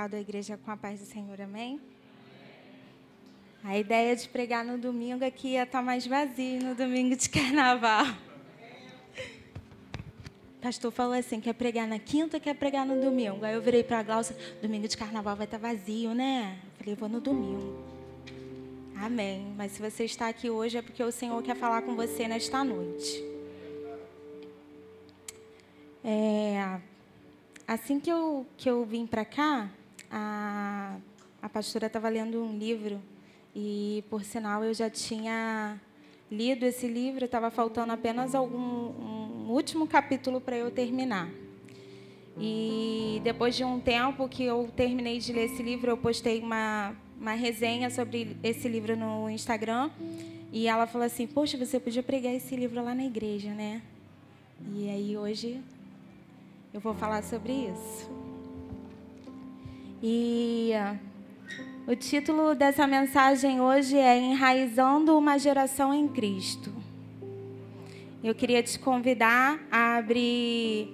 cumprimentado a igreja com a paz do Senhor, amém? A ideia de pregar no domingo aqui ia estar mais vazio no domingo de carnaval. O pastor falou assim: quer pregar na quinta, quer pregar no domingo. Aí eu virei para a Glaucia: domingo de carnaval vai estar vazio, né? falei: vou no domingo. Amém. Mas se você está aqui hoje é porque o Senhor quer falar com você nesta noite. É, assim que eu, que eu vim para cá, a, a pastora estava lendo um livro e, por sinal, eu já tinha lido esse livro, estava faltando apenas algum um último capítulo para eu terminar. E depois de um tempo que eu terminei de ler esse livro, eu postei uma, uma resenha sobre esse livro no Instagram. E ela falou assim: Poxa, você podia pregar esse livro lá na igreja, né? E aí hoje eu vou falar sobre isso. E o título dessa mensagem hoje é Enraizando uma geração em Cristo. Eu queria te convidar a abrir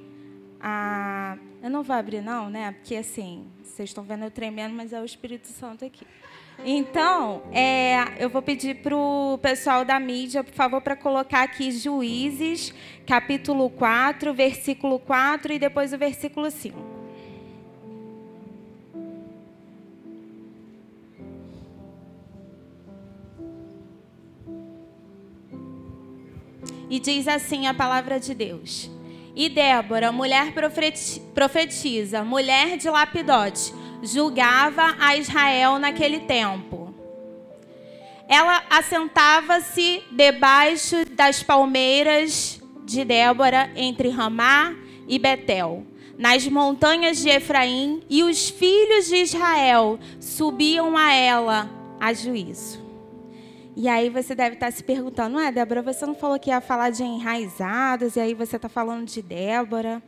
a. Eu não vou abrir, não, né? Porque assim, vocês estão vendo eu tremendo, mas é o Espírito Santo aqui. Então, é, eu vou pedir para o pessoal da mídia, por favor, para colocar aqui Juízes, capítulo 4, versículo 4 e depois o versículo 5. E diz assim a palavra de Deus. E Débora, mulher profetiza, mulher de Lapidote, julgava a Israel naquele tempo. Ela assentava-se debaixo das palmeiras de Débora, entre Ramá e Betel, nas montanhas de Efraim, e os filhos de Israel subiam a ela a juízo. E aí você deve estar se perguntando, é, Débora, você não falou que ia falar de enraizados, e aí você está falando de Débora.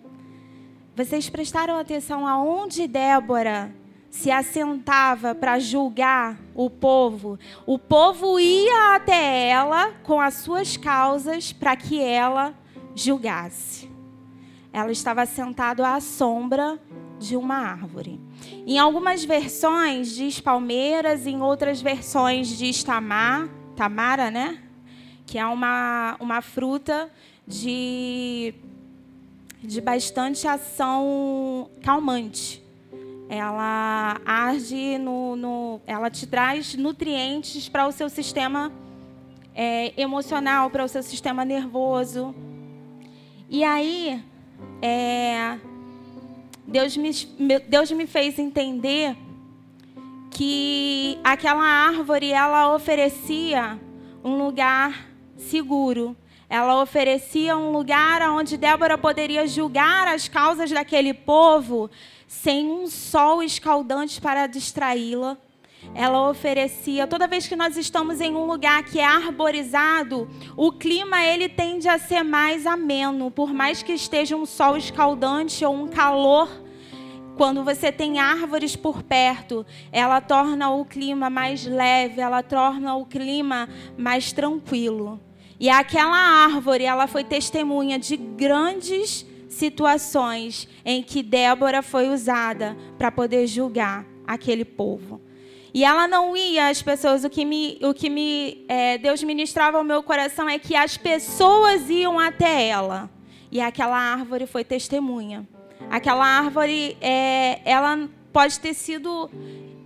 Vocês prestaram atenção aonde Débora se assentava para julgar o povo, o povo ia até ela com as suas causas para que ela julgasse. Ela estava sentada à sombra de uma árvore. Em algumas versões diz palmeiras, em outras versões diz tamar, tamara, né? Que é uma, uma fruta de, de bastante ação calmante ela arde no, no ela te traz nutrientes para o seu sistema é, emocional, para o seu sistema nervoso. E aí, é, Deus, me, Deus me fez entender que aquela árvore ela oferecia um lugar seguro. Ela oferecia um lugar onde Débora poderia julgar as causas daquele povo sem um sol escaldante para distraí-la. Ela oferecia, toda vez que nós estamos em um lugar que é arborizado, o clima ele tende a ser mais ameno, por mais que esteja um sol escaldante ou um calor quando você tem árvores por perto, ela torna o clima mais leve, ela torna o clima mais tranquilo. E aquela árvore, ela foi testemunha de grandes situações em que Débora foi usada para poder julgar aquele povo. E ela não ia às pessoas, o que me, o que me é, Deus ministrava ao meu coração é que as pessoas iam até ela. E aquela árvore foi testemunha. Aquela árvore, é, ela pode ter sido,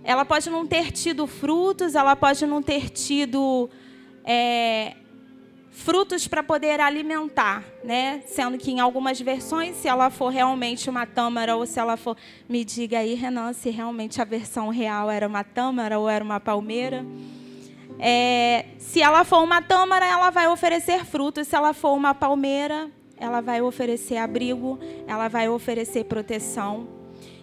ela pode não ter tido frutos, ela pode não ter tido é, frutos para poder alimentar, né? Sendo que em algumas versões, se ela for realmente uma tâmara ou se ela for, me diga aí, Renan, se realmente a versão real era uma tâmara ou era uma palmeira. É, se ela for uma tâmara, ela vai oferecer frutos. Se ela for uma palmeira, ela vai oferecer abrigo, ela vai oferecer proteção.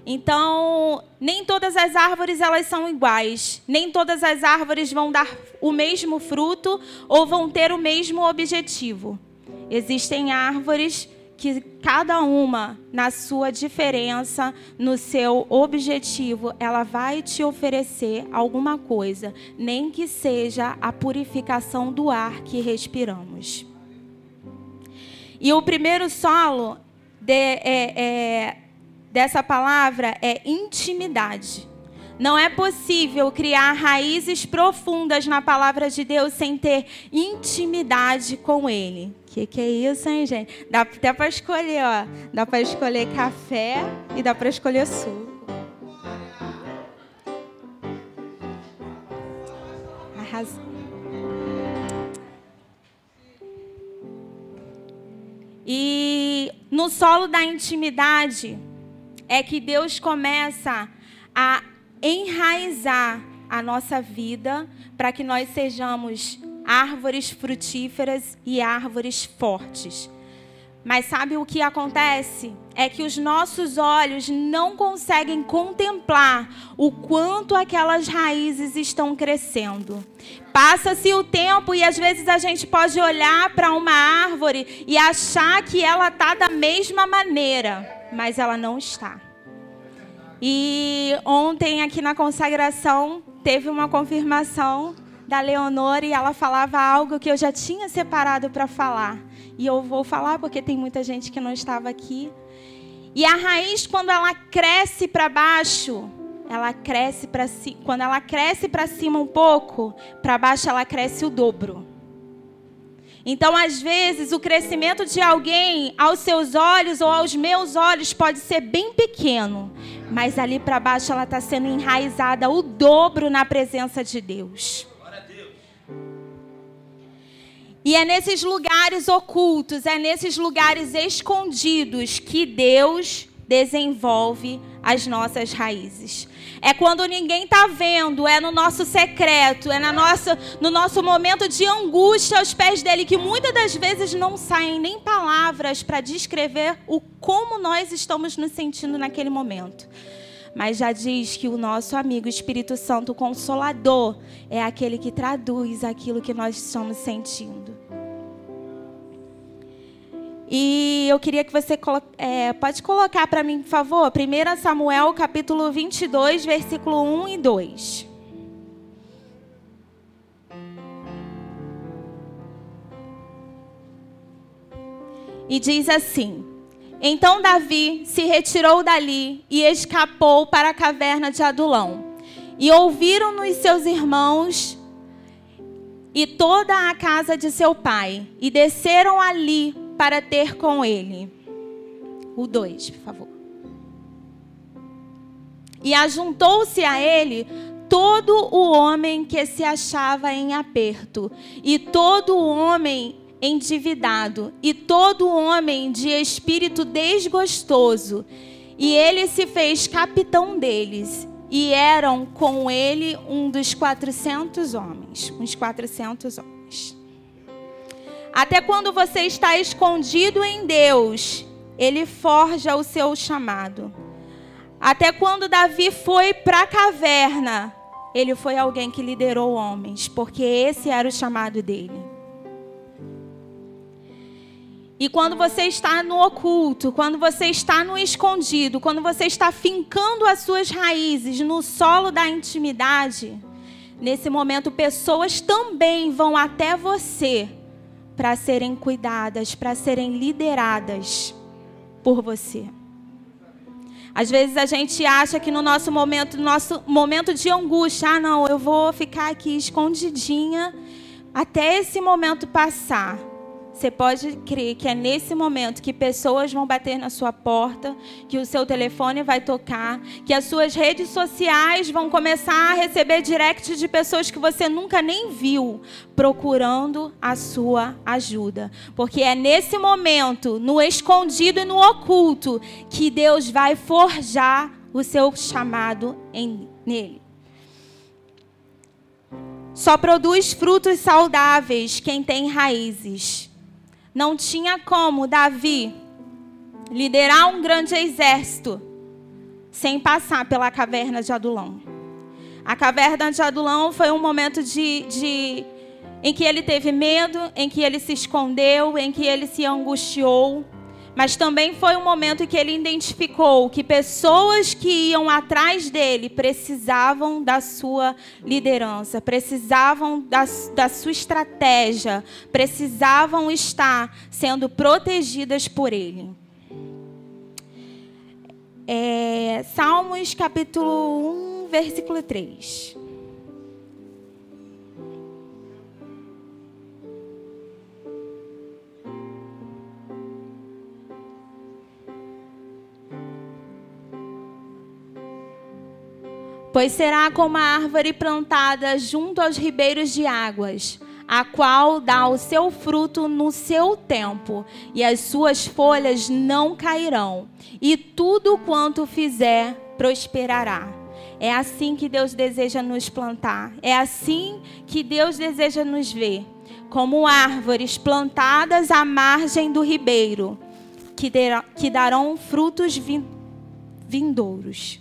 Então, nem todas as árvores elas são iguais. Nem todas as árvores vão dar o mesmo fruto ou vão ter o mesmo objetivo. Existem árvores que cada uma, na sua diferença, no seu objetivo, ela vai te oferecer alguma coisa, nem que seja a purificação do ar que respiramos. E o primeiro solo de, é, é dessa palavra é intimidade. Não é possível criar raízes profundas na palavra de Deus sem ter intimidade com Ele. O que, que é isso, hein, gente? Dá até para escolher, ó. Dá para escolher café e dá para escolher suco. Arrasou. E no solo da intimidade é que Deus começa a enraizar a nossa vida para que nós sejamos árvores frutíferas e árvores fortes. Mas sabe o que acontece? É que os nossos olhos não conseguem contemplar o quanto aquelas raízes estão crescendo. Passa-se o tempo e às vezes a gente pode olhar para uma árvore e achar que ela está da mesma maneira, mas ela não está. E ontem aqui na consagração teve uma confirmação da Leonora e ela falava algo que eu já tinha separado para falar. E eu vou falar porque tem muita gente que não estava aqui. E a raiz, quando ela cresce para baixo, ela cresce para si, quando ela cresce para cima um pouco, para baixo ela cresce o dobro. Então, às vezes, o crescimento de alguém aos seus olhos ou aos meus olhos pode ser bem pequeno, mas ali para baixo ela está sendo enraizada o dobro na presença de Deus. E é nesses lugares ocultos, é nesses lugares escondidos que Deus desenvolve as nossas raízes. É quando ninguém está vendo, é no nosso secreto, é na nossa, no nosso momento de angústia aos pés dele, que muitas das vezes não saem nem palavras para descrever o como nós estamos nos sentindo naquele momento mas já diz que o nosso amigo Espírito Santo Consolador é aquele que traduz aquilo que nós estamos sentindo. E eu queria que você é, pode colocar para mim, por favor, 1 Samuel capítulo 22, versículo 1 e 2. E diz assim: então Davi se retirou dali e escapou para a caverna de Adulão. E ouviram-nos seus irmãos e toda a casa de seu pai, e desceram ali para ter com ele. O 2, por favor. E ajuntou-se a ele todo o homem que se achava em aperto, e todo o homem endividado, e todo homem de espírito desgostoso. E ele se fez capitão deles, e eram com ele um dos quatrocentos homens, uns quatrocentos homens. Até quando você está escondido em Deus, ele forja o seu chamado. Até quando Davi foi para a caverna, ele foi alguém que liderou homens, porque esse era o chamado dele. E quando você está no oculto, quando você está no escondido, quando você está fincando as suas raízes no solo da intimidade, nesse momento pessoas também vão até você para serem cuidadas, para serem lideradas por você. Às vezes a gente acha que no nosso momento, no nosso momento de angústia, ah, não, eu vou ficar aqui escondidinha até esse momento passar. Você pode crer que é nesse momento que pessoas vão bater na sua porta, que o seu telefone vai tocar, que as suas redes sociais vão começar a receber direct de pessoas que você nunca nem viu, procurando a sua ajuda. Porque é nesse momento, no escondido e no oculto, que Deus vai forjar o seu chamado em, nele. Só produz frutos saudáveis quem tem raízes. Não tinha como Davi liderar um grande exército sem passar pela caverna de Adulão. A caverna de Adulão foi um momento de, de, em que ele teve medo, em que ele se escondeu, em que ele se angustiou. Mas também foi um momento que ele identificou que pessoas que iam atrás dele precisavam da sua liderança, precisavam da, da sua estratégia, precisavam estar sendo protegidas por ele. É, Salmos capítulo 1, versículo 3. Pois será como a árvore plantada junto aos ribeiros de águas, a qual dá o seu fruto no seu tempo, e as suas folhas não cairão, e tudo quanto fizer prosperará. É assim que Deus deseja nos plantar, é assim que Deus deseja nos ver, como árvores plantadas à margem do ribeiro, que, darão frutos vindouros.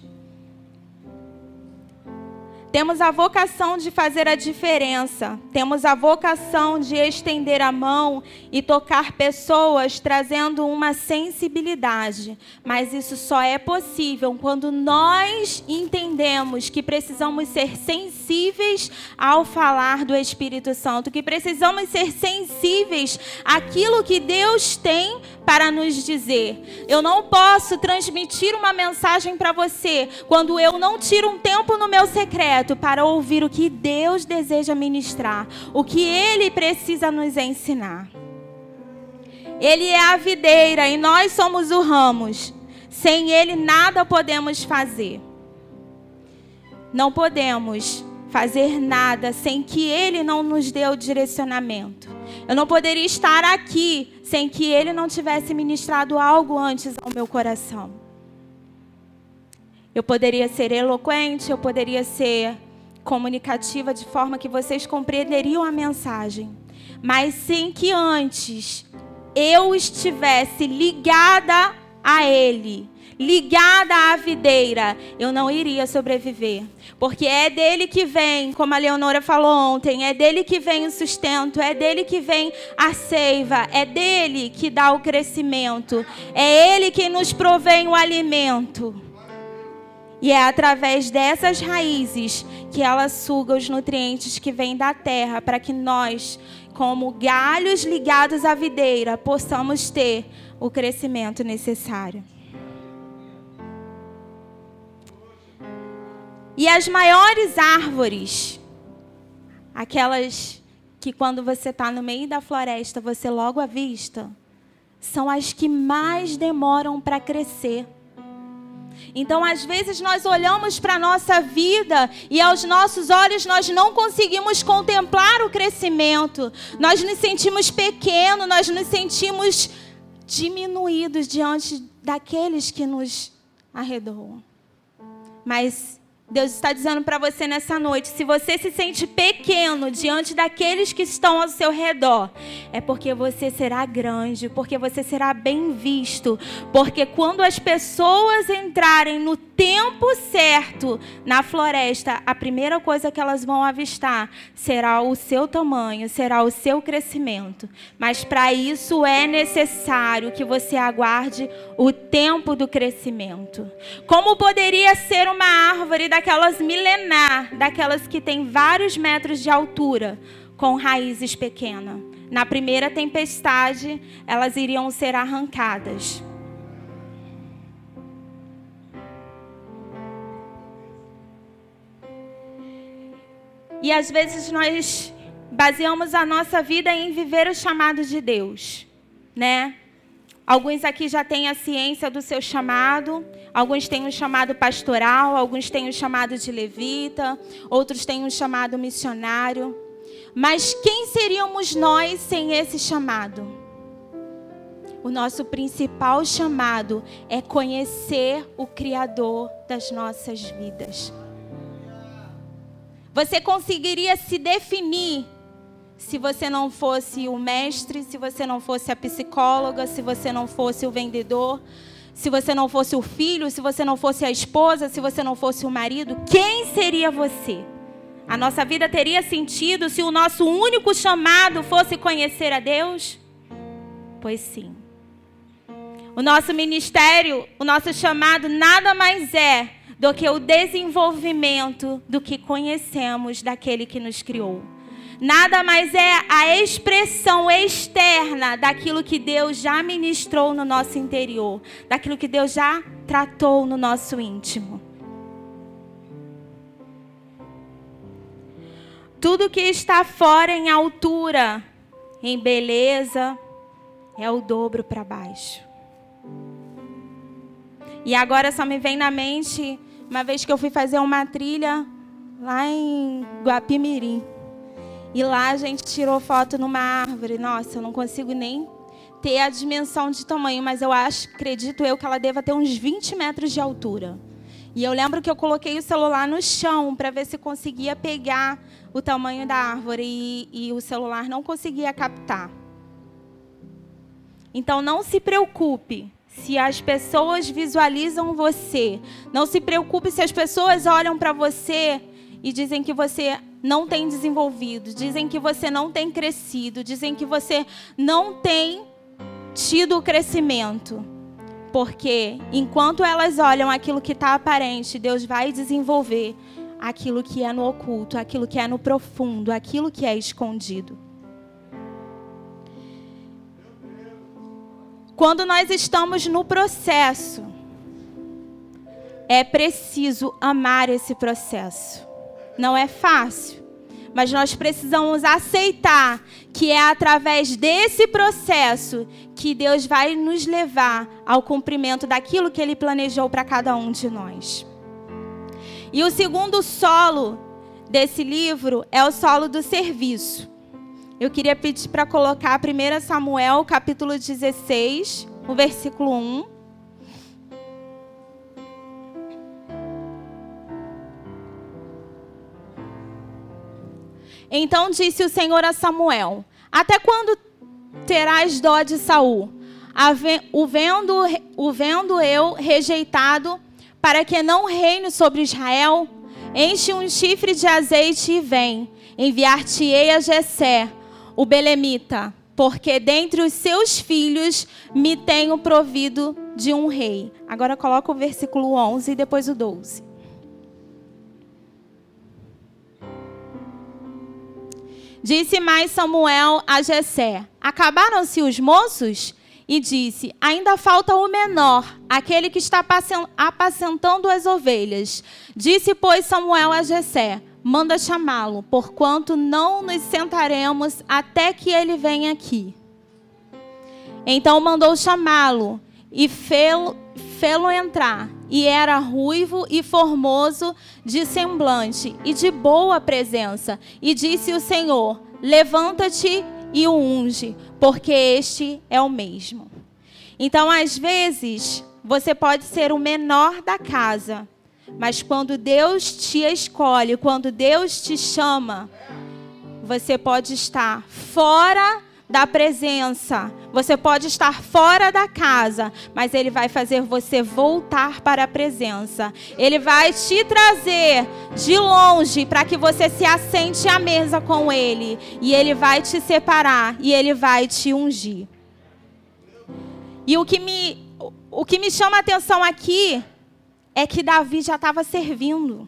Temos a vocação de fazer a diferença. Temos a vocação de estender a mão e tocar pessoas, trazendo uma sensibilidade. Mas isso só é possível quando nós entendemos que precisamos ser sensíveis ao falar do Espírito Santo, que precisamos ser sensíveis àquilo que Deus tem para nos dizer. Eu não posso transmitir uma mensagem para você quando eu não tiro um tempo no meu secreto para ouvir o que Deus deseja ministrar, o que Ele precisa nos ensinar. Ele é a videira e nós somos o ramos. Sem Ele nada podemos fazer. Não podemos fazer nada sem que Ele não nos dê o direcionamento. Eu não poderia estar aqui sem que Ele não tivesse ministrado algo antes ao meu coração. Eu poderia ser eloquente, eu poderia ser comunicativa de forma que vocês compreenderiam a mensagem, mas sem que antes eu estivesse ligada a Ele ligada à videira, eu não iria sobreviver. Porque é dele que vem, como a Leonora falou ontem, é dele que vem o sustento, é dele que vem a seiva, é dele que dá o crescimento, é ele que nos provém o alimento. E é através dessas raízes que ela suga os nutrientes que vêm da terra, para que nós, como galhos ligados à videira, possamos ter o crescimento necessário. E as maiores árvores, aquelas que quando você está no meio da floresta você logo avista, são as que mais demoram para crescer. Então, às vezes, nós olhamos para a nossa vida e aos nossos olhos nós não conseguimos contemplar o crescimento. Nós nos sentimos pequenos, nós nos sentimos diminuídos diante daqueles que nos arredoam. Mas Deus está dizendo para você nessa noite: se você se sente pequeno diante daqueles que estão ao seu redor, é porque você será grande, porque você será bem visto. Porque quando as pessoas entrarem no tempo certo na floresta, a primeira coisa que elas vão avistar será o seu tamanho, será o seu crescimento. Mas para isso é necessário que você aguarde o tempo do crescimento. Como poderia ser uma árvore da daquelas milenar, daquelas que têm vários metros de altura, com raízes pequenas. Na primeira tempestade, elas iriam ser arrancadas. E às vezes nós baseamos a nossa vida em viver o chamado de Deus, né? Alguns aqui já têm a ciência do seu chamado, alguns têm um chamado pastoral, alguns têm um chamado de levita, outros têm um chamado missionário. Mas quem seríamos nós sem esse chamado? O nosso principal chamado é conhecer o Criador das nossas vidas. Você conseguiria se definir se você não fosse o mestre, se você não fosse a psicóloga, se você não fosse o vendedor, se você não fosse o filho, se você não fosse a esposa, se você não fosse o marido, quem seria você? A nossa vida teria sentido se o nosso único chamado fosse conhecer a Deus? Pois sim. O nosso ministério, o nosso chamado nada mais é do que o desenvolvimento do que conhecemos daquele que nos criou nada mais é a expressão externa daquilo que Deus já ministrou no nosso interior, daquilo que Deus já tratou no nosso íntimo. Tudo que está fora em altura, em beleza, é o dobro para baixo. E agora só me vem na mente uma vez que eu fui fazer uma trilha lá em Guapimirim. E lá a gente tirou foto numa árvore. Nossa, eu não consigo nem ter a dimensão de tamanho, mas eu acho, acredito eu, que ela deva ter uns 20 metros de altura. E eu lembro que eu coloquei o celular no chão para ver se conseguia pegar o tamanho da árvore e, e o celular não conseguia captar. Então não se preocupe se as pessoas visualizam você. Não se preocupe se as pessoas olham para você e dizem que você não tem desenvolvido, dizem que você não tem crescido, dizem que você não tem tido crescimento. Porque enquanto elas olham aquilo que está aparente, Deus vai desenvolver aquilo que é no oculto, aquilo que é no profundo, aquilo que é escondido. Quando nós estamos no processo, é preciso amar esse processo. Não é fácil, mas nós precisamos aceitar que é através desse processo que Deus vai nos levar ao cumprimento daquilo que Ele planejou para cada um de nós. E o segundo solo desse livro é o solo do serviço. Eu queria pedir para colocar 1 Samuel, capítulo 16, o versículo 1. Então disse o Senhor a Samuel: Até quando terás dó de Saul? O vendo, o vendo eu rejeitado, para que não reine sobre Israel? Enche um chifre de azeite e vem. Enviar-te-ei a Jessé, o belemita, porque dentre os seus filhos me tenho provido de um rei. Agora coloca o versículo 11 e depois o 12. Disse mais Samuel a Jessé: Acabaram-se os moços? E disse: Ainda falta o menor, aquele que está apacentando as ovelhas. Disse, pois, Samuel a Jessé: manda chamá-lo, porquanto não nos sentaremos até que ele venha aqui. Então mandou chamá-lo e fê-lo entrar. E era ruivo e formoso de semblante e de boa presença. E disse o Senhor: Levanta-te e o unge, porque este é o mesmo. Então, às vezes, você pode ser o menor da casa, mas quando Deus te escolhe, quando Deus te chama, você pode estar fora da presença, você pode estar fora da casa, mas Ele vai fazer você voltar para a presença. Ele vai te trazer de longe para que você se assente à mesa com Ele. E Ele vai te separar e Ele vai te ungir. E o que me, o que me chama a atenção aqui é que Davi já estava servindo.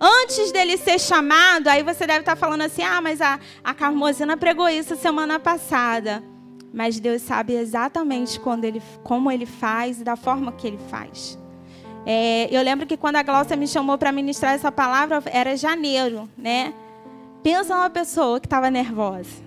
Antes dele ser chamado, aí você deve estar falando assim: ah, mas a, a Carmosina pregou isso semana passada. Mas Deus sabe exatamente quando ele, como ele faz e da forma que ele faz. É, eu lembro que quando a Glaucia me chamou para ministrar essa palavra, era janeiro, né? Pensa numa pessoa que estava nervosa.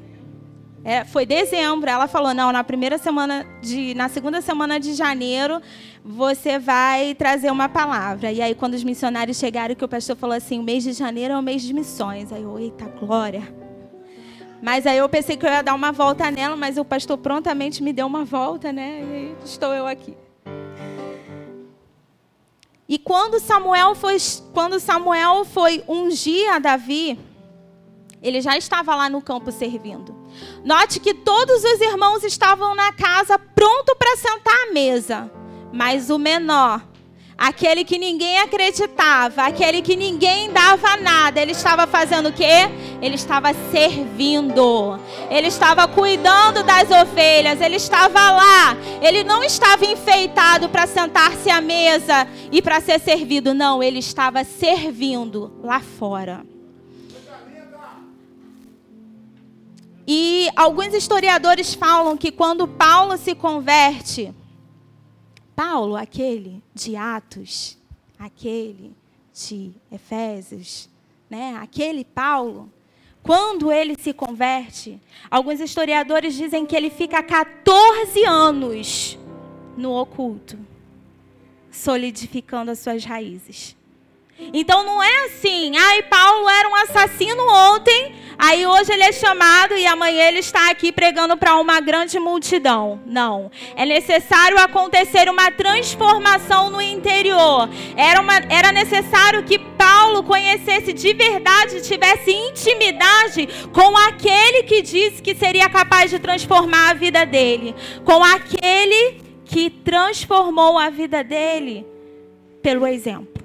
É, foi dezembro. Ela falou: não, na primeira semana de, na segunda semana de janeiro você vai trazer uma palavra. E aí, quando os missionários chegaram, que o pastor falou assim: o mês de janeiro é o mês de missões. Aí eu, eita glória. Mas aí eu pensei que eu ia dar uma volta nela, mas o pastor prontamente me deu uma volta, né? E aí estou eu aqui. E quando Samuel foi, quando Samuel foi ungir a Davi, ele já estava lá no campo servindo. Note que todos os irmãos estavam na casa pronto para sentar à mesa. Mas o menor, aquele que ninguém acreditava, aquele que ninguém dava nada, ele estava fazendo o quê? Ele estava servindo. Ele estava cuidando das ovelhas, ele estava lá. Ele não estava enfeitado para sentar-se à mesa e para ser servido, não, ele estava servindo lá fora. E alguns historiadores falam que quando Paulo se converte, Paulo, aquele de Atos, aquele de Efésios, né? Aquele Paulo, quando ele se converte, alguns historiadores dizem que ele fica 14 anos no oculto, solidificando as suas raízes. Então não é assim, ai, Paulo era um assassino ontem, aí hoje ele é chamado e amanhã ele está aqui pregando para uma grande multidão. Não. É necessário acontecer uma transformação no interior. Era, uma, era necessário que Paulo conhecesse de verdade, tivesse intimidade com aquele que disse que seria capaz de transformar a vida dele, com aquele que transformou a vida dele pelo exemplo.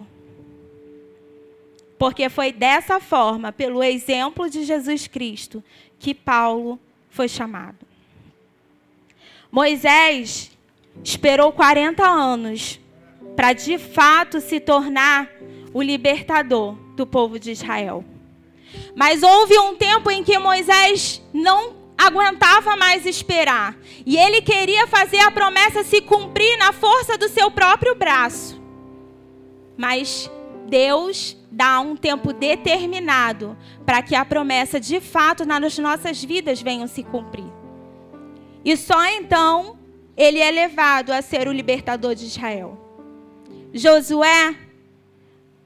Porque foi dessa forma, pelo exemplo de Jesus Cristo, que Paulo foi chamado. Moisés esperou 40 anos para de fato se tornar o libertador do povo de Israel. Mas houve um tempo em que Moisés não aguentava mais esperar. E ele queria fazer a promessa se cumprir na força do seu próprio braço. Mas Deus dá um tempo determinado para que a promessa de fato nas nossas vidas venha se cumprir. E só então ele é levado a ser o libertador de Israel. Josué,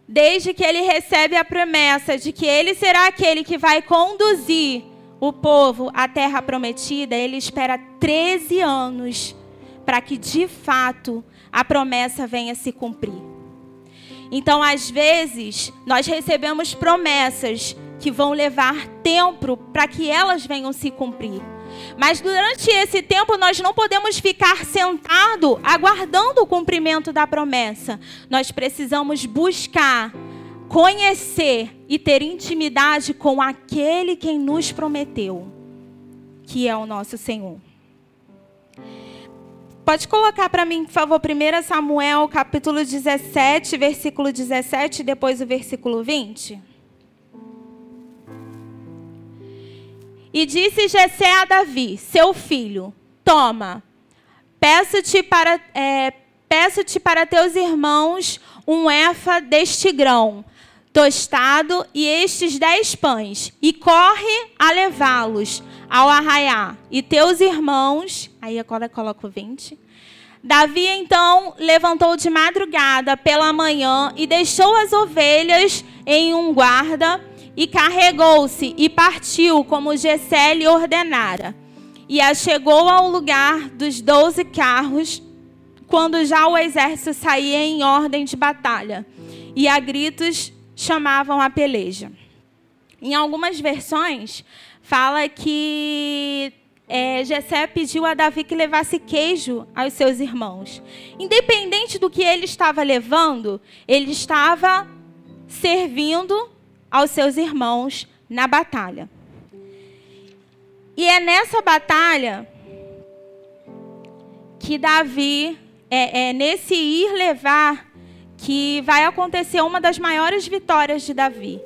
desde que ele recebe a promessa de que ele será aquele que vai conduzir o povo à terra prometida, ele espera 13 anos para que de fato a promessa venha se cumprir. Então, às vezes, nós recebemos promessas que vão levar tempo para que elas venham se cumprir. Mas durante esse tempo nós não podemos ficar sentado aguardando o cumprimento da promessa. Nós precisamos buscar, conhecer e ter intimidade com aquele quem nos prometeu, que é o nosso Senhor. Pode colocar para mim, por favor, 1 Samuel, capítulo 17, versículo 17, depois o versículo 20. E disse Jessé a Davi, seu filho, toma, peço-te para, é, peço-te para teus irmãos um efa deste grão, tostado, e estes dez pães, e corre a levá-los ao arraiar. E teus irmãos, aí agora coloco 20. Davi então levantou de madrugada pela manhã e deixou as ovelhas em um guarda e carregou-se e partiu como Gessé lhe ordenara. E chegou ao lugar dos doze carros, quando já o exército saía em ordem de batalha, e a gritos chamavam a peleja. Em algumas versões, fala que é, Jessé pediu a Davi que levasse queijo aos seus irmãos. Independente do que ele estava levando, ele estava servindo aos seus irmãos na batalha. E é nessa batalha que Davi, é, é nesse ir levar, que vai acontecer uma das maiores vitórias de Davi,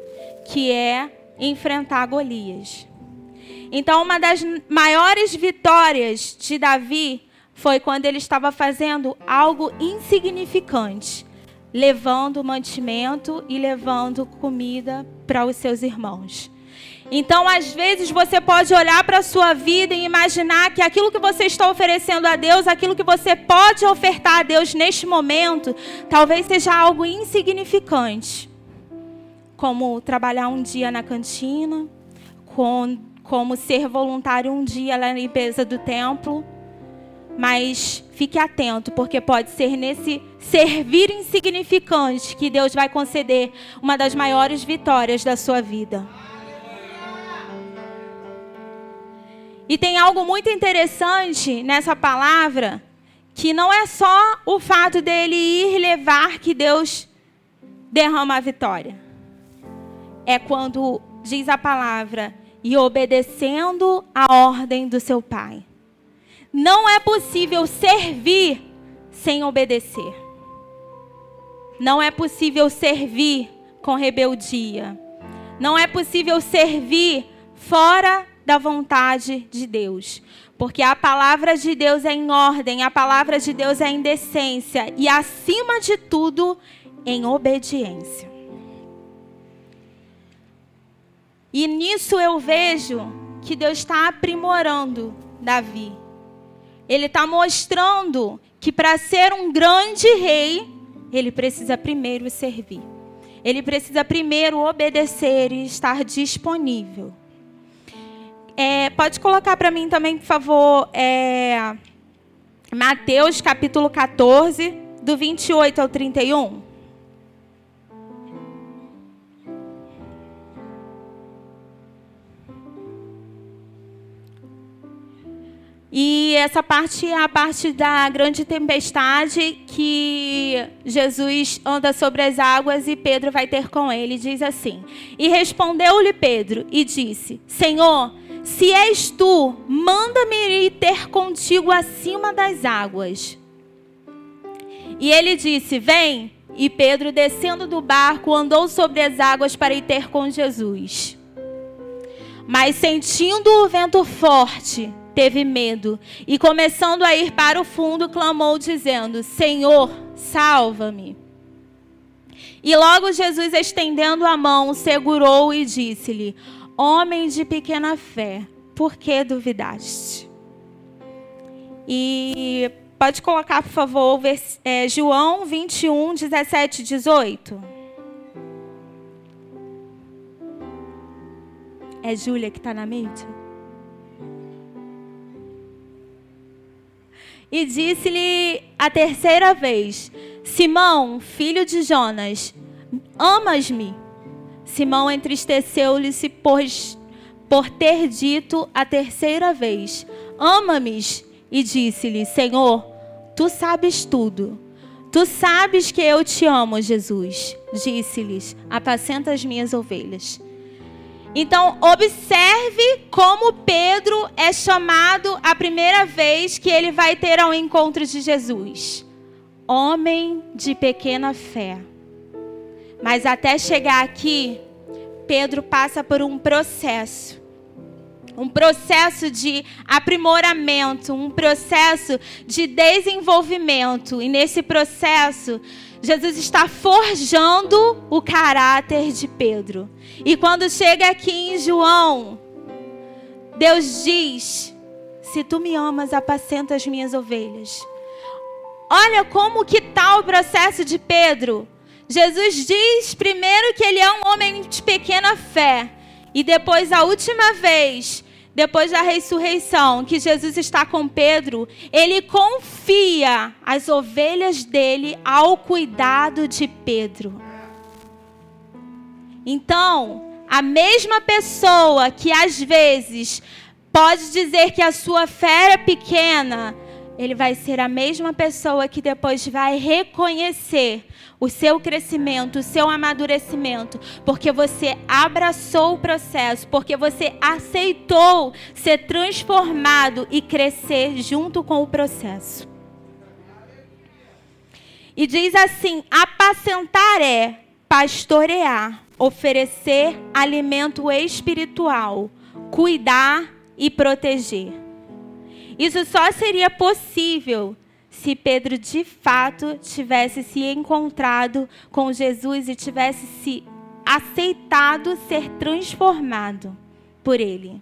que é enfrentar Golias. Então, uma das maiores vitórias de Davi foi quando ele estava fazendo algo insignificante, levando mantimento e levando comida para os seus irmãos. Então, às vezes, você pode olhar para a sua vida e imaginar que aquilo que você está oferecendo a Deus, aquilo que você pode ofertar a Deus neste momento, talvez seja algo insignificante. Como trabalhar um dia na cantina, com como ser voluntário um dia na limpeza do templo. Mas fique atento, porque pode ser nesse servir insignificante que Deus vai conceder uma das maiores vitórias da sua vida. E tem algo muito interessante nessa palavra, que não é só o fato dele ir levar que Deus derrama a vitória. É quando diz a palavra e obedecendo a ordem do seu pai. Não é possível servir sem obedecer. Não é possível servir com rebeldia. Não é possível servir fora da vontade de Deus. Porque a palavra de Deus é em ordem, a palavra de Deus é em decência e, acima de tudo, em obediência. E nisso eu vejo que Deus está aprimorando Davi. Ele está mostrando que para ser um grande rei, ele precisa primeiro servir. Ele precisa primeiro obedecer e estar disponível. É, pode colocar para mim também, por favor, é, Mateus capítulo 14, do 28 ao 31. E essa parte é a parte da grande tempestade que Jesus anda sobre as águas e Pedro vai ter com ele. Diz assim: E respondeu-lhe Pedro e disse: Senhor, se és tu, manda-me ir ter contigo acima das águas. E ele disse: Vem. E Pedro, descendo do barco, andou sobre as águas para ir ter com Jesus. Mas sentindo o vento forte, teve medo e, começando a ir para o fundo, clamou, dizendo: Senhor, salva-me. E logo Jesus, estendendo a mão, segurou e disse-lhe: Homem de pequena fé, por que duvidaste? E pode colocar, por favor, é, João 21, 17 e 18. É Júlia que está na mídia? E disse-lhe a terceira vez: Simão, filho de Jonas, amas-me? Simão entristeceu-lhe-se por, por ter dito a terceira vez: Ama-me? E disse-lhe: Senhor, tu sabes tudo. Tu sabes que eu te amo, Jesus. Disse-lhes: Apacenta as minhas ovelhas. Então, observe como Pedro é chamado a primeira vez que ele vai ter ao encontro de Jesus. Homem de pequena fé. Mas até chegar aqui, Pedro passa por um processo. Um processo de aprimoramento, um processo de desenvolvimento. E nesse processo, Jesus está forjando o caráter de Pedro. E quando chega aqui em João, Deus diz: Se tu me amas, apacenta as minhas ovelhas. Olha como que está o processo de Pedro. Jesus diz primeiro que ele é um homem de pequena fé. E depois, a última vez, depois da ressurreição, que Jesus está com Pedro, ele confia as ovelhas dele ao cuidado de Pedro. Então, a mesma pessoa que às vezes pode dizer que a sua fé é pequena, ele vai ser a mesma pessoa que depois vai reconhecer o seu crescimento, o seu amadurecimento, porque você abraçou o processo, porque você aceitou ser transformado e crescer junto com o processo. E diz assim: apacentar é pastorear, oferecer alimento espiritual, cuidar e proteger. Isso só seria possível se Pedro de fato tivesse se encontrado com Jesus e tivesse se aceitado ser transformado por ele.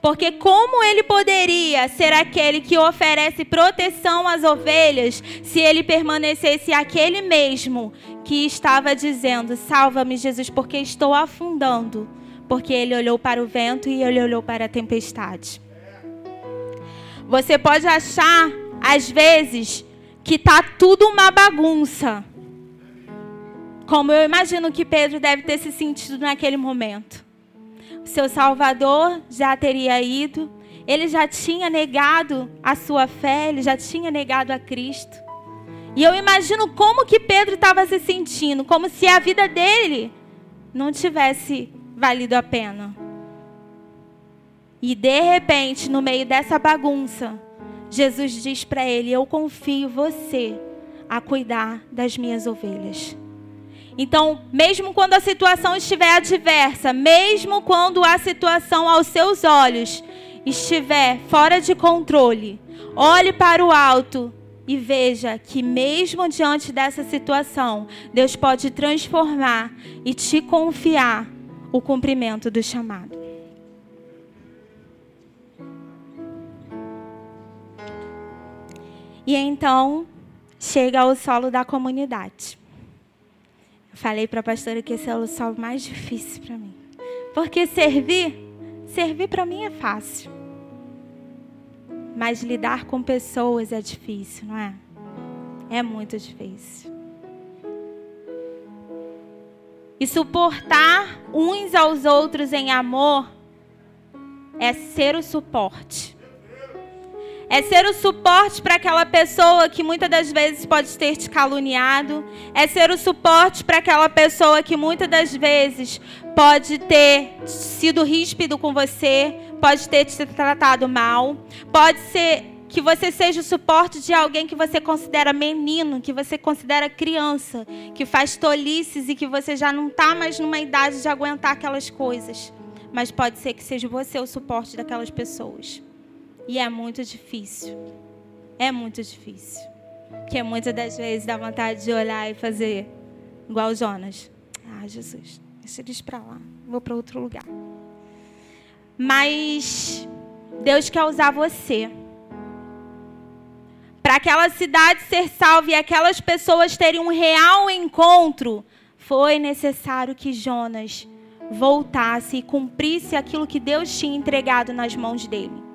Porque como ele poderia ser aquele que oferece proteção às ovelhas se ele permanecesse aquele mesmo que estava dizendo: "Salva-me, Jesus, porque estou afundando"? Porque ele olhou para o vento e ele olhou para a tempestade. Você pode achar às vezes que tá tudo uma bagunça. Como eu imagino que Pedro deve ter se sentido naquele momento seu Salvador já teria ido, ele já tinha negado a sua fé, ele já tinha negado a Cristo. E eu imagino como que Pedro estava se sentindo, como se a vida dele não tivesse valido a pena. E de repente, no meio dessa bagunça, Jesus diz para ele: Eu confio você a cuidar das minhas ovelhas. Então, mesmo quando a situação estiver adversa, mesmo quando a situação aos seus olhos estiver fora de controle, olhe para o alto e veja que, mesmo diante dessa situação, Deus pode transformar e te confiar o cumprimento do chamado. E então chega ao solo da comunidade. Eu falei para a pastora que esse é o solo mais difícil para mim. Porque servir, servir para mim é fácil. Mas lidar com pessoas é difícil, não é? É muito difícil. E suportar uns aos outros em amor é ser o suporte. É ser o suporte para aquela pessoa que muitas das vezes pode ter te caluniado. É ser o suporte para aquela pessoa que muitas das vezes pode ter sido ríspido com você, pode ter te tratado mal. Pode ser que você seja o suporte de alguém que você considera menino, que você considera criança, que faz tolices e que você já não está mais numa idade de aguentar aquelas coisas. Mas pode ser que seja você o suporte daquelas pessoas. E é muito difícil. É muito difícil. Porque muitas das vezes dá vontade de olhar e fazer igual Jonas. Ah, Jesus, deixa eles para lá. Vou para outro lugar. Mas Deus quer usar você. Para aquela cidade ser salva e aquelas pessoas terem um real encontro, foi necessário que Jonas voltasse e cumprisse aquilo que Deus tinha entregado nas mãos dele.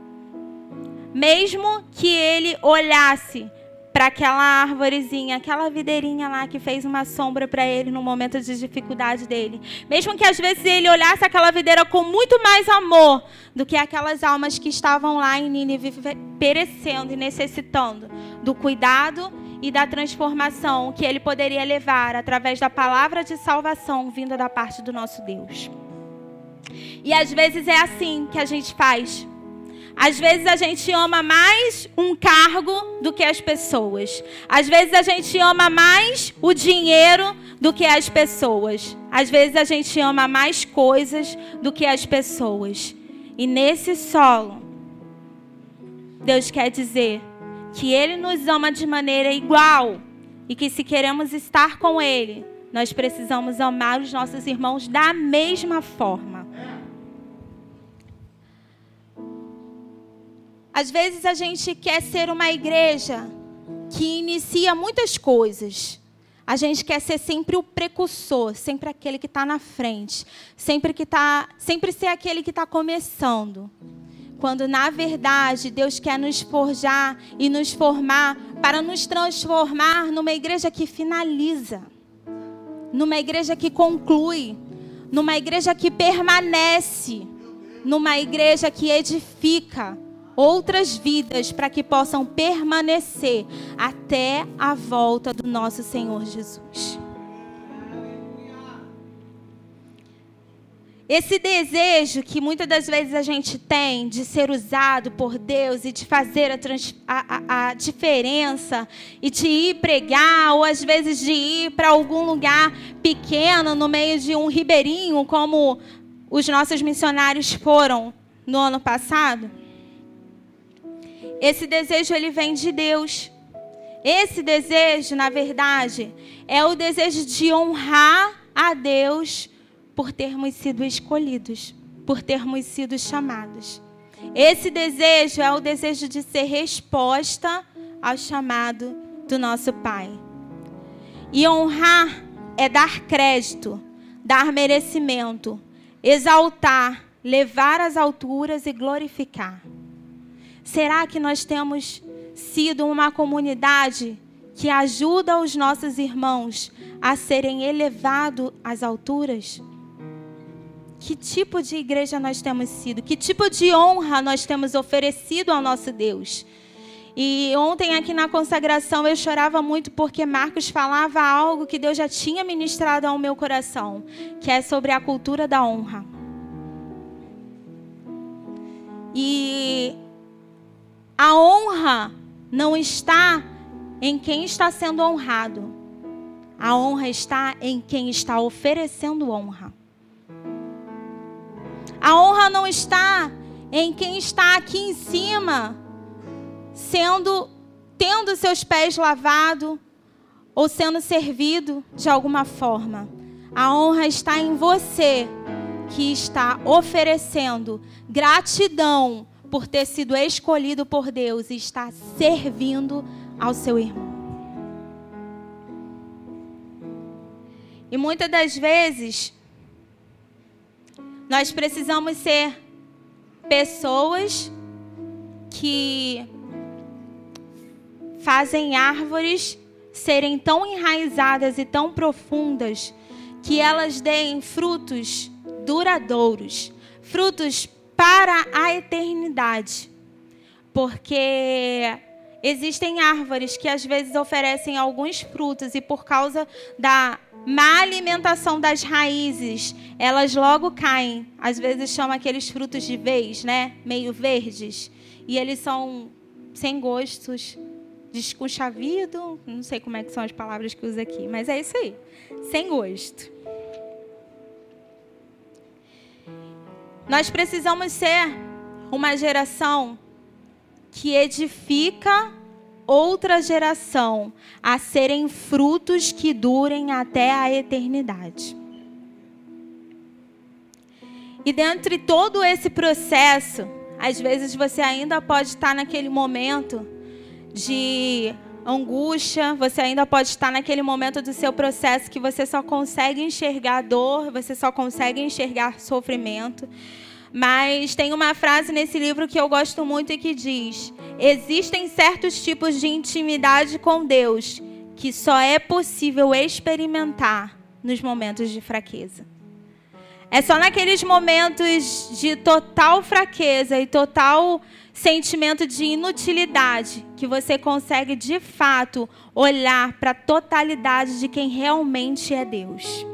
Mesmo que ele olhasse para aquela árvorezinha, aquela videirinha lá que fez uma sombra para ele no momento de dificuldade dele. Mesmo que às vezes ele olhasse aquela videira com muito mais amor do que aquelas almas que estavam lá em Nínive perecendo e necessitando do cuidado e da transformação que ele poderia levar através da palavra de salvação vinda da parte do nosso Deus. E às vezes é assim que a gente faz às vezes a gente ama mais um cargo do que as pessoas. Às vezes a gente ama mais o dinheiro do que as pessoas. Às vezes a gente ama mais coisas do que as pessoas. E nesse solo, Deus quer dizer que Ele nos ama de maneira igual e que se queremos estar com Ele, nós precisamos amar os nossos irmãos da mesma forma. Às vezes a gente quer ser uma igreja que inicia muitas coisas. A gente quer ser sempre o precursor, sempre aquele que está na frente, sempre que tá, sempre ser aquele que está começando. Quando na verdade Deus quer nos forjar e nos formar para nos transformar numa igreja que finaliza, numa igreja que conclui, numa igreja que permanece, numa igreja que edifica outras vidas para que possam permanecer até a volta do nosso Senhor Jesus. Esse desejo que muitas das vezes a gente tem de ser usado por Deus e de fazer a, a, a diferença e de ir pregar, ou às vezes de ir para algum lugar pequeno, no meio de um ribeirinho, como os nossos missionários foram no ano passado. Esse desejo ele vem de Deus. Esse desejo, na verdade, é o desejo de honrar a Deus por termos sido escolhidos, por termos sido chamados. Esse desejo é o desejo de ser resposta ao chamado do nosso Pai. E honrar é dar crédito, dar merecimento, exaltar, levar às alturas e glorificar. Será que nós temos sido uma comunidade que ajuda os nossos irmãos a serem elevados às alturas? Que tipo de igreja nós temos sido? Que tipo de honra nós temos oferecido ao nosso Deus? E ontem aqui na consagração eu chorava muito porque Marcos falava algo que Deus já tinha ministrado ao meu coração, que é sobre a cultura da honra. E a honra não está em quem está sendo honrado. A honra está em quem está oferecendo honra. A honra não está em quem está aqui em cima, sendo tendo seus pés lavados ou sendo servido de alguma forma. A honra está em você que está oferecendo gratidão por ter sido escolhido por Deus e está servindo ao seu irmão. E muitas das vezes nós precisamos ser pessoas que fazem árvores serem tão enraizadas e tão profundas que elas deem frutos duradouros, frutos para a eternidade. Porque existem árvores que às vezes oferecem alguns frutos e por causa da má alimentação das raízes, elas logo caem. Às vezes chama aqueles frutos de vez, né? Meio verdes. E eles são sem gostos, desconchavido, não sei como é que são as palavras que usa aqui, mas é isso aí. Sem gosto. Nós precisamos ser uma geração que edifica outra geração a serem frutos que durem até a eternidade. E dentre todo esse processo, às vezes você ainda pode estar naquele momento de angústia, você ainda pode estar naquele momento do seu processo que você só consegue enxergar dor, você só consegue enxergar sofrimento. Mas tem uma frase nesse livro que eu gosto muito e que diz: Existem certos tipos de intimidade com Deus que só é possível experimentar nos momentos de fraqueza. É só naqueles momentos de total fraqueza e total sentimento de inutilidade que você consegue de fato olhar para a totalidade de quem realmente é Deus.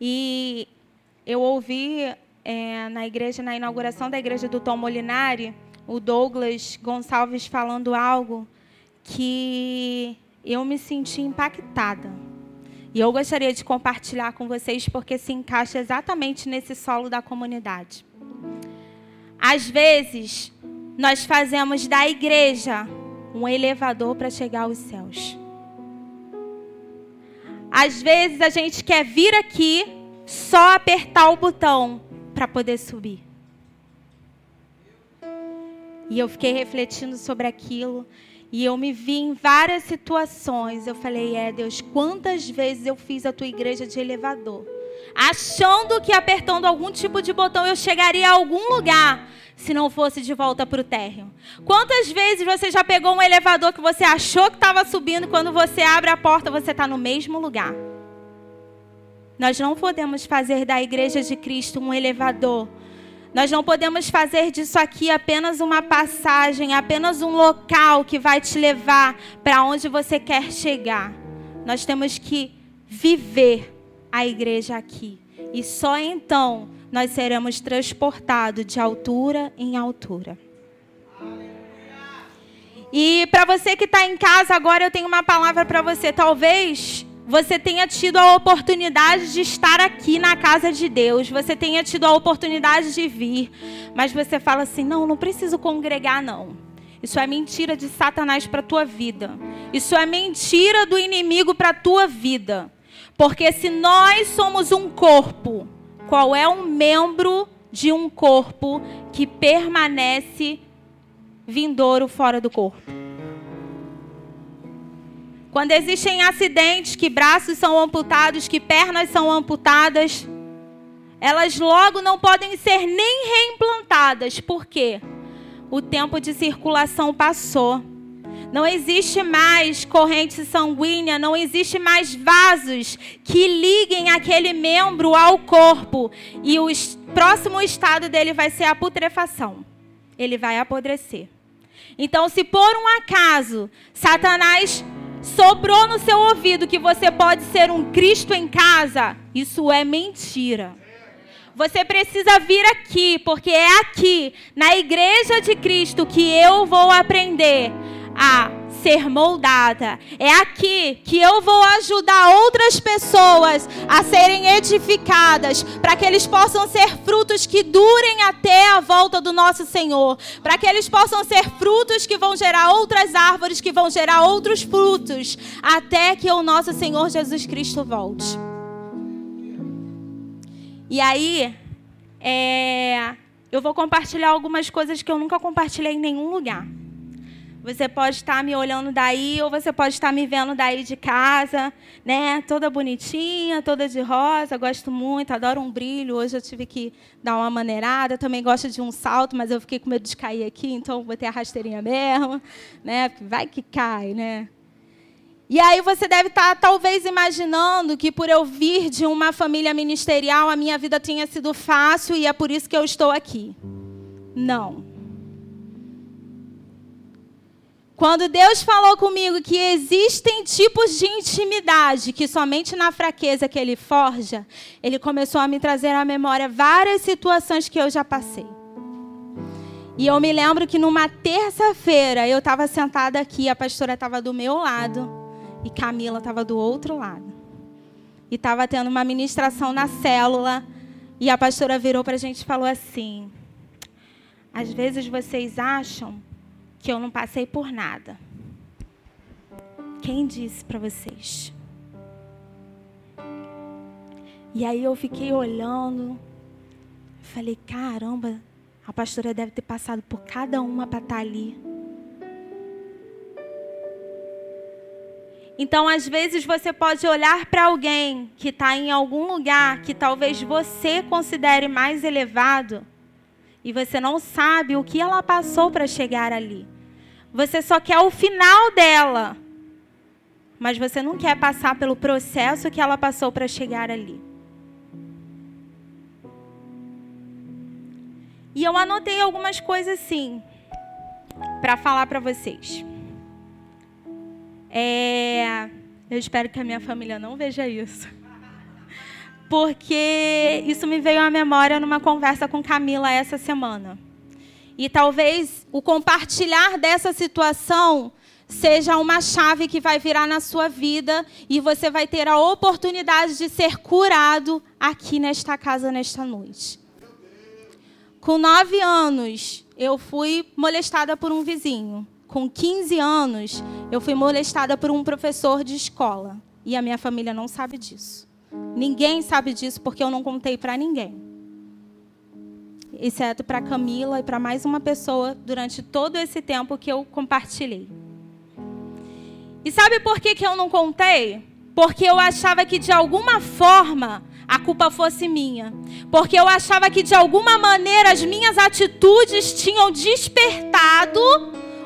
E eu ouvi é, na igreja, na inauguração da igreja do Tom Molinari, o Douglas Gonçalves falando algo que eu me senti impactada. E eu gostaria de compartilhar com vocês porque se encaixa exatamente nesse solo da comunidade. Às vezes, nós fazemos da igreja um elevador para chegar aos céus. Às vezes a gente quer vir aqui só apertar o botão para poder subir. E eu fiquei refletindo sobre aquilo. E eu me vi em várias situações. Eu falei, é Deus, quantas vezes eu fiz a tua igreja de elevador? Achando que apertando algum tipo de botão eu chegaria a algum lugar se não fosse de volta para o térreo. Quantas vezes você já pegou um elevador que você achou que estava subindo, e quando você abre a porta você está no mesmo lugar? Nós não podemos fazer da igreja de Cristo um elevador. Nós não podemos fazer disso aqui apenas uma passagem, apenas um local que vai te levar para onde você quer chegar. Nós temos que viver a igreja aqui. E só então nós seremos transportados de altura em altura. E para você que está em casa agora, eu tenho uma palavra para você. Talvez você tenha tido a oportunidade de estar aqui na casa de Deus, você tenha tido a oportunidade de vir, mas você fala assim: não, não preciso congregar, não. Isso é mentira de Satanás para a tua vida. Isso é mentira do inimigo para a tua vida. Porque se nós somos um corpo, qual é um membro de um corpo que permanece vindouro fora do corpo? Quando existem acidentes, que braços são amputados, que pernas são amputadas, elas logo não podem ser nem reimplantadas. Por quê? O tempo de circulação passou. Não existe mais corrente sanguínea, não existe mais vasos que liguem aquele membro ao corpo. E o próximo estado dele vai ser a putrefação. Ele vai apodrecer. Então, se por um acaso Satanás sobrou no seu ouvido que você pode ser um Cristo em casa, isso é mentira. Você precisa vir aqui, porque é aqui, na igreja de Cristo, que eu vou aprender a ser moldada. É aqui que eu vou ajudar outras pessoas a serem edificadas, para que eles possam ser frutos que durem até a volta do nosso Senhor, para que eles possam ser frutos que vão gerar outras árvores, que vão gerar outros frutos, até que o nosso Senhor Jesus Cristo volte. E aí, é, eu vou compartilhar algumas coisas que eu nunca compartilhei em nenhum lugar. Você pode estar me olhando daí ou você pode estar me vendo daí de casa, né? Toda bonitinha, toda de rosa, gosto muito, adoro um brilho. Hoje eu tive que dar uma maneirada, também gosto de um salto, mas eu fiquei com medo de cair aqui, então botei a rasteirinha mesmo, né? Vai que cai, né? E aí você deve estar talvez imaginando que por eu vir de uma família ministerial, a minha vida tenha sido fácil e é por isso que eu estou aqui. Não. Quando Deus falou comigo que existem tipos de intimidade que somente na fraqueza que ele forja, ele começou a me trazer à memória várias situações que eu já passei. E eu me lembro que numa terça-feira eu estava sentada aqui, a pastora estava do meu lado e Camila estava do outro lado. E estava tendo uma ministração na célula. E a pastora virou para a gente e falou assim: Às vezes vocês acham que eu não passei por nada. Quem disse para vocês? E aí eu fiquei olhando, falei: caramba, a pastora deve ter passado por cada uma para estar tá ali. Então, às vezes, você pode olhar para alguém que está em algum lugar que talvez você considere mais elevado e você não sabe o que ela passou para chegar ali. Você só quer o final dela, mas você não quer passar pelo processo que ela passou para chegar ali. E eu anotei algumas coisas assim para falar para vocês. É, eu espero que a minha família não veja isso. Porque isso me veio à memória numa conversa com Camila essa semana. E talvez o compartilhar dessa situação seja uma chave que vai virar na sua vida e você vai ter a oportunidade de ser curado aqui nesta casa nesta noite. Com nove anos, eu fui molestada por um vizinho com 15 anos, eu fui molestada por um professor de escola. E a minha família não sabe disso. Ninguém sabe disso porque eu não contei para ninguém. Exceto para Camila e para mais uma pessoa durante todo esse tempo que eu compartilhei. E sabe por que, que eu não contei? Porque eu achava que de alguma forma a culpa fosse minha. Porque eu achava que de alguma maneira as minhas atitudes tinham despertado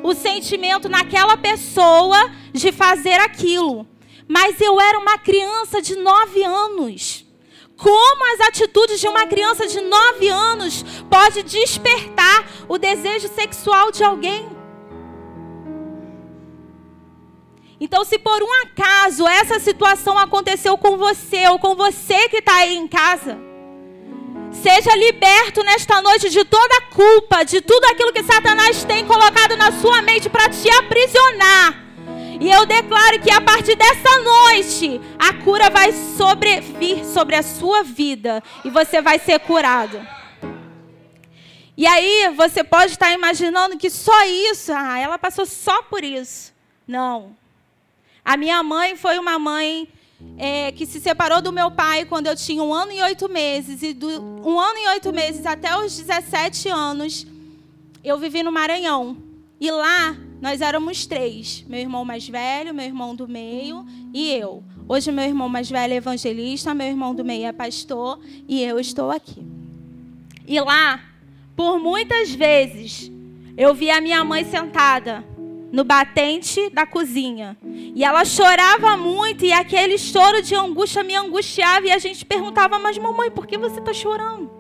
o sentimento naquela pessoa de fazer aquilo. Mas eu era uma criança de nove anos. Como as atitudes de uma criança de nove anos pode despertar o desejo sexual de alguém? Então, se por um acaso essa situação aconteceu com você ou com você que está aí em casa, Seja liberto nesta noite de toda a culpa, de tudo aquilo que Satanás tem colocado na sua mente para te aprisionar. E eu declaro que a partir dessa noite, a cura vai sobrevir sobre a sua vida e você vai ser curado. E aí você pode estar imaginando que só isso, ah, ela passou só por isso. Não. A minha mãe foi uma mãe é, que se separou do meu pai quando eu tinha um ano e oito meses. E do um ano e oito meses até os 17 anos, eu vivi no Maranhão. E lá nós éramos três: meu irmão mais velho, meu irmão do meio e eu. Hoje, meu irmão mais velho é evangelista, meu irmão do meio é pastor e eu estou aqui. E lá, por muitas vezes, eu vi a minha mãe sentada no batente da cozinha. E ela chorava muito, e aquele choro de angústia me angustiava. E a gente perguntava, mas mamãe, por que você está chorando?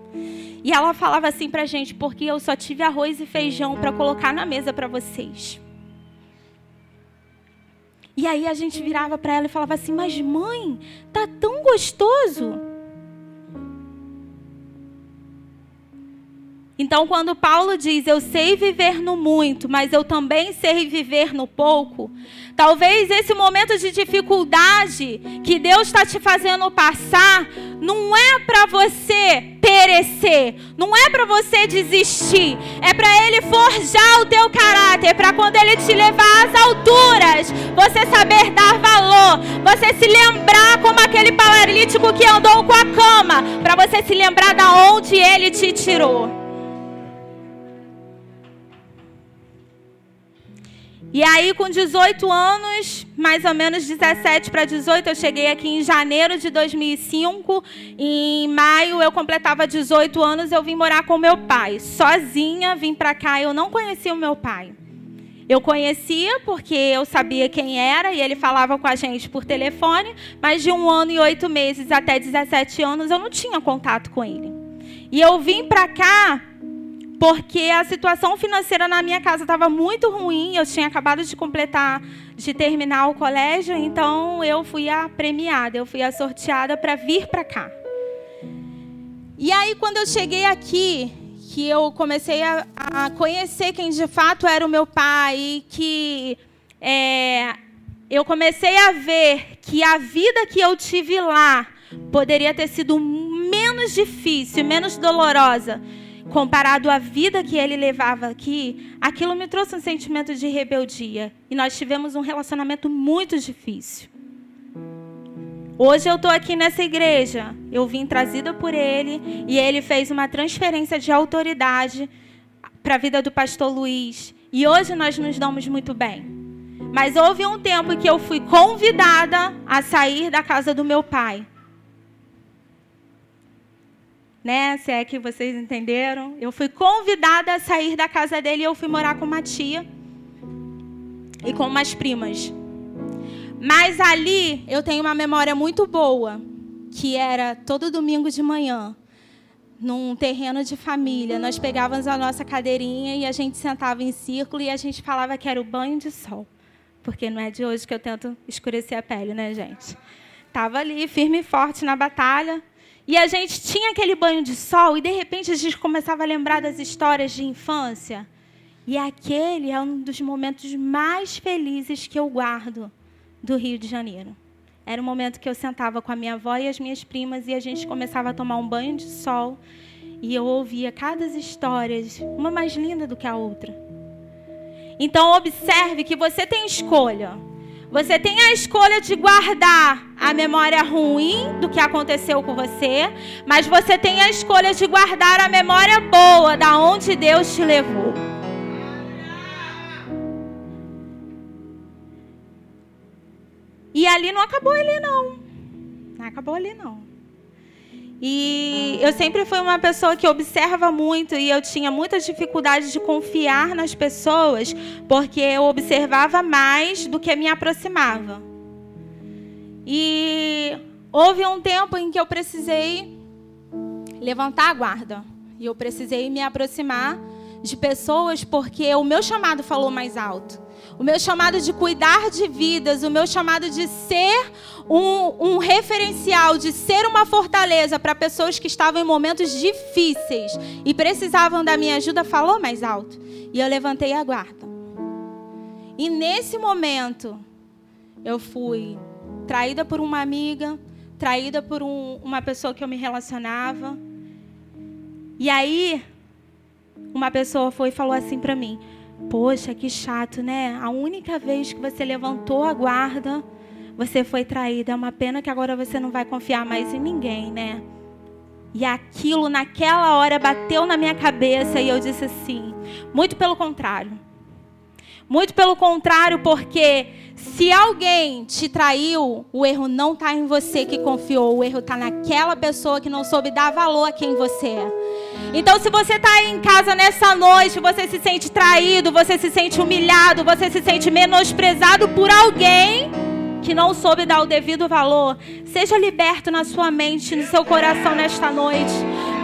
E ela falava assim para a gente, porque eu só tive arroz e feijão para colocar na mesa para vocês. E aí a gente virava para ela e falava assim, mas mãe, tá tão gostoso. Então, quando Paulo diz, eu sei viver no muito, mas eu também sei viver no pouco, talvez esse momento de dificuldade que Deus está te fazendo passar, não é para você perecer, não é para você desistir, é para Ele forjar o teu caráter, para quando Ele te levar às alturas, você saber dar valor, você se lembrar como aquele paralítico que andou com a cama, para você se lembrar da onde Ele te tirou. E aí, com 18 anos, mais ou menos 17 para 18, eu cheguei aqui em janeiro de 2005. Em maio, eu completava 18 anos, eu vim morar com meu pai. Sozinha, vim para cá. Eu não conhecia o meu pai. Eu conhecia porque eu sabia quem era e ele falava com a gente por telefone, mas de um ano e oito meses até 17 anos eu não tinha contato com ele. E eu vim para cá porque a situação financeira na minha casa estava muito ruim. Eu tinha acabado de completar, de terminar o colégio, então eu fui a premiada, eu fui a sorteada para vir para cá. E aí, quando eu cheguei aqui, que eu comecei a, a, conhecer quem de fato era o meu pai, que é, eu comecei a ver que a vida que eu tive lá poderia ter sido menos difícil, menos dolorosa comparado à vida que ele levava aqui, aquilo me trouxe um sentimento de rebeldia. E nós tivemos um relacionamento muito difícil. Hoje eu estou aqui nessa igreja. Eu vim trazida por ele e ele fez uma transferência de autoridade para a vida do pastor Luiz. E hoje nós nos damos muito bem. Mas houve um tempo que eu fui convidada a sair da casa do meu pai né? Se é que vocês entenderam. Eu fui convidada a sair da casa dele e eu fui morar com uma tia e com umas primas. Mas ali eu tenho uma memória muito boa, que era todo domingo de manhã, num terreno de família. Nós pegávamos a nossa cadeirinha e a gente sentava em círculo e a gente falava que era o banho de sol. Porque não é de hoje que eu tento escurecer a pele, né, gente? Tava ali, firme e forte na batalha, e a gente tinha aquele banho de sol e de repente a gente começava a lembrar das histórias de infância. E aquele é um dos momentos mais felizes que eu guardo do Rio de Janeiro. Era o momento que eu sentava com a minha avó e as minhas primas e a gente começava a tomar um banho de sol e eu ouvia cada história, uma mais linda do que a outra. Então observe que você tem escolha. Você tem a escolha de guardar a memória ruim do que aconteceu com você, mas você tem a escolha de guardar a memória boa da onde Deus te levou. E ali não acabou ali não. Não acabou ali não. E eu sempre fui uma pessoa que observa muito e eu tinha muita dificuldade de confiar nas pessoas, porque eu observava mais do que me aproximava. E houve um tempo em que eu precisei levantar a guarda. E eu precisei me aproximar de pessoas porque o meu chamado falou mais alto o meu chamado de cuidar de vidas, o meu chamado de ser um, um referencial, de ser uma fortaleza para pessoas que estavam em momentos difíceis e precisavam da minha ajuda, falou mais alto. E eu levantei a guarda. E nesse momento, eu fui traída por uma amiga, traída por um, uma pessoa que eu me relacionava. E aí, uma pessoa foi e falou assim para mim: Poxa, que chato, né? A única vez que você levantou a guarda, você foi traída. É uma pena que agora você não vai confiar mais em ninguém, né? E aquilo naquela hora bateu na minha cabeça e eu disse assim: muito pelo contrário. Muito pelo contrário, porque se alguém te traiu, o erro não está em você que confiou, o erro está naquela pessoa que não soube dar valor a quem você é. Então, se você está aí em casa nessa noite, você se sente traído, você se sente humilhado, você se sente menosprezado por alguém que não soube dar o devido valor, seja liberto na sua mente, no seu coração nesta noite,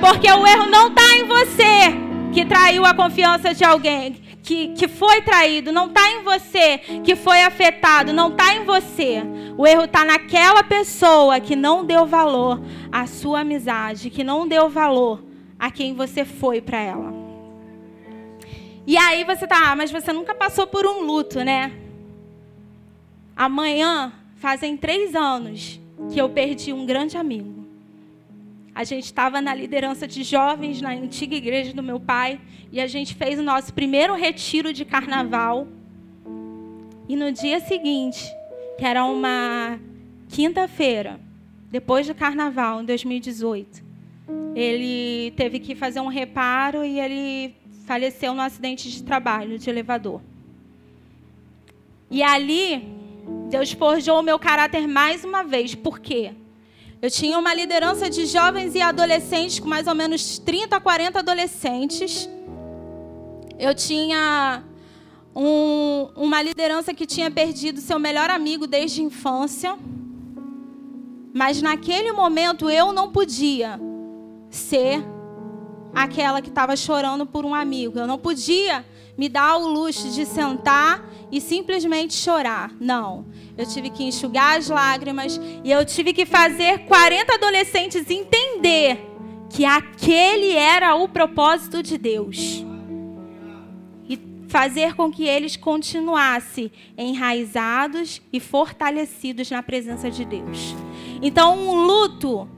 porque o erro não está em você que traiu a confiança de alguém que, que foi traído, não está em você que foi afetado, não está em você. O erro está naquela pessoa que não deu valor à sua amizade, que não deu valor a quem você foi para ela. E aí você tá, ah, mas você nunca passou por um luto, né? Amanhã fazem três anos que eu perdi um grande amigo. A gente estava na liderança de jovens na antiga igreja do meu pai e a gente fez o nosso primeiro retiro de carnaval. E no dia seguinte, que era uma quinta-feira, depois do carnaval, em 2018, ele teve que fazer um reparo e ele faleceu no acidente de trabalho de elevador. E ali, Deus forjou o meu caráter mais uma vez. Por quê? Eu tinha uma liderança de jovens e adolescentes, com mais ou menos 30, 40 adolescentes. Eu tinha um, uma liderança que tinha perdido seu melhor amigo desde a infância. Mas naquele momento eu não podia ser aquela que estava chorando por um amigo. Eu não podia me dar o luxo de sentar e simplesmente chorar. Não. Eu tive que enxugar as lágrimas e eu tive que fazer 40 adolescentes entender que aquele era o propósito de Deus. E fazer com que eles continuassem enraizados e fortalecidos na presença de Deus. Então, um luto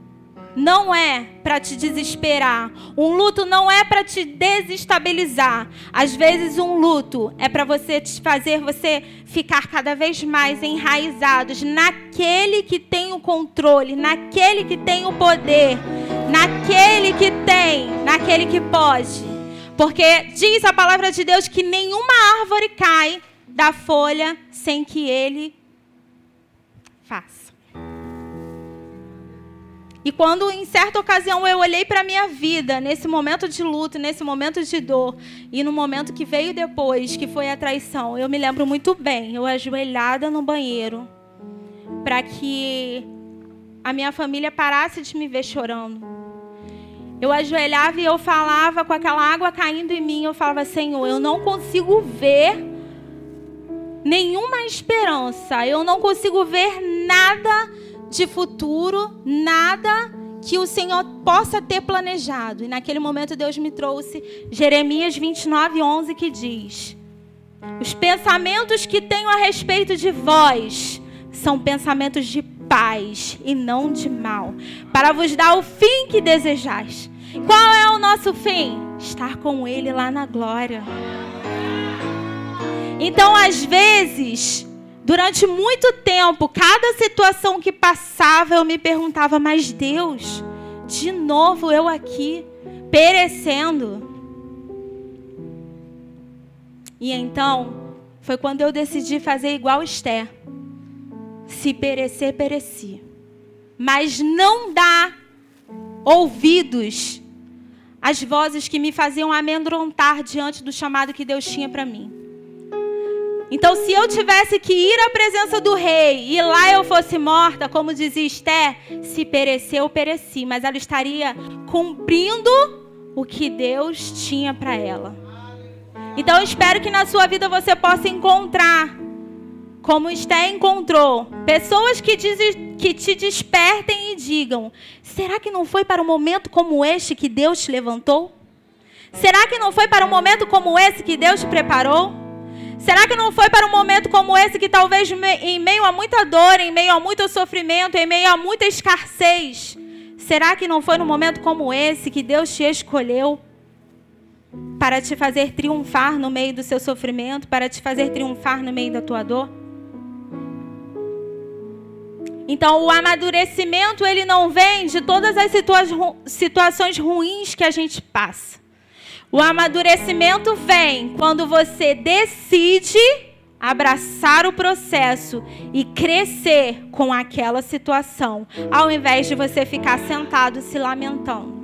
não é para te desesperar. Um luto não é para te desestabilizar. Às vezes um luto é para você te fazer você ficar cada vez mais enraizados naquele que tem o controle, naquele que tem o poder, naquele que tem, naquele que pode. Porque diz a palavra de Deus que nenhuma árvore cai da folha sem que ele faça. E quando em certa ocasião eu olhei para a minha vida, nesse momento de luto, nesse momento de dor, e no momento que veio depois, que foi a traição, eu me lembro muito bem, eu ajoelhada no banheiro, para que a minha família parasse de me ver chorando. Eu ajoelhava e eu falava com aquela água caindo em mim, eu falava: Senhor, eu não consigo ver nenhuma esperança, eu não consigo ver nada de futuro, nada que o Senhor possa ter planejado. E naquele momento Deus me trouxe Jeremias 29, 11, que diz: Os pensamentos que tenho a respeito de vós são pensamentos de paz e não de mal, para vos dar o fim que desejais. Qual é o nosso fim? Estar com Ele lá na glória. Então, às vezes, Durante muito tempo, cada situação que passava, eu me perguntava: mas Deus, de novo eu aqui, perecendo. E então, foi quando eu decidi fazer igual Esther. Se perecer, pereci. Mas não dá ouvidos às vozes que me faziam amedrontar diante do chamado que Deus tinha para mim. Então, se eu tivesse que ir à presença do rei e lá eu fosse morta, como dizia Esther, se pereceu, pereci, mas ela estaria cumprindo o que Deus tinha para ela. Então, eu espero que na sua vida você possa encontrar, como Esther encontrou, pessoas que, diz, que te despertem e digam: será que não foi para um momento como este que Deus te levantou? Será que não foi para um momento como esse que Deus te preparou? Será que não foi para um momento como esse que talvez em meio a muita dor, em meio a muito sofrimento, em meio a muita escassez, será que não foi num momento como esse que Deus te escolheu para te fazer triunfar no meio do seu sofrimento, para te fazer triunfar no meio da tua dor? Então, o amadurecimento ele não vem de todas as situa situações ruins que a gente passa. O amadurecimento vem quando você decide abraçar o processo e crescer com aquela situação, ao invés de você ficar sentado se lamentando.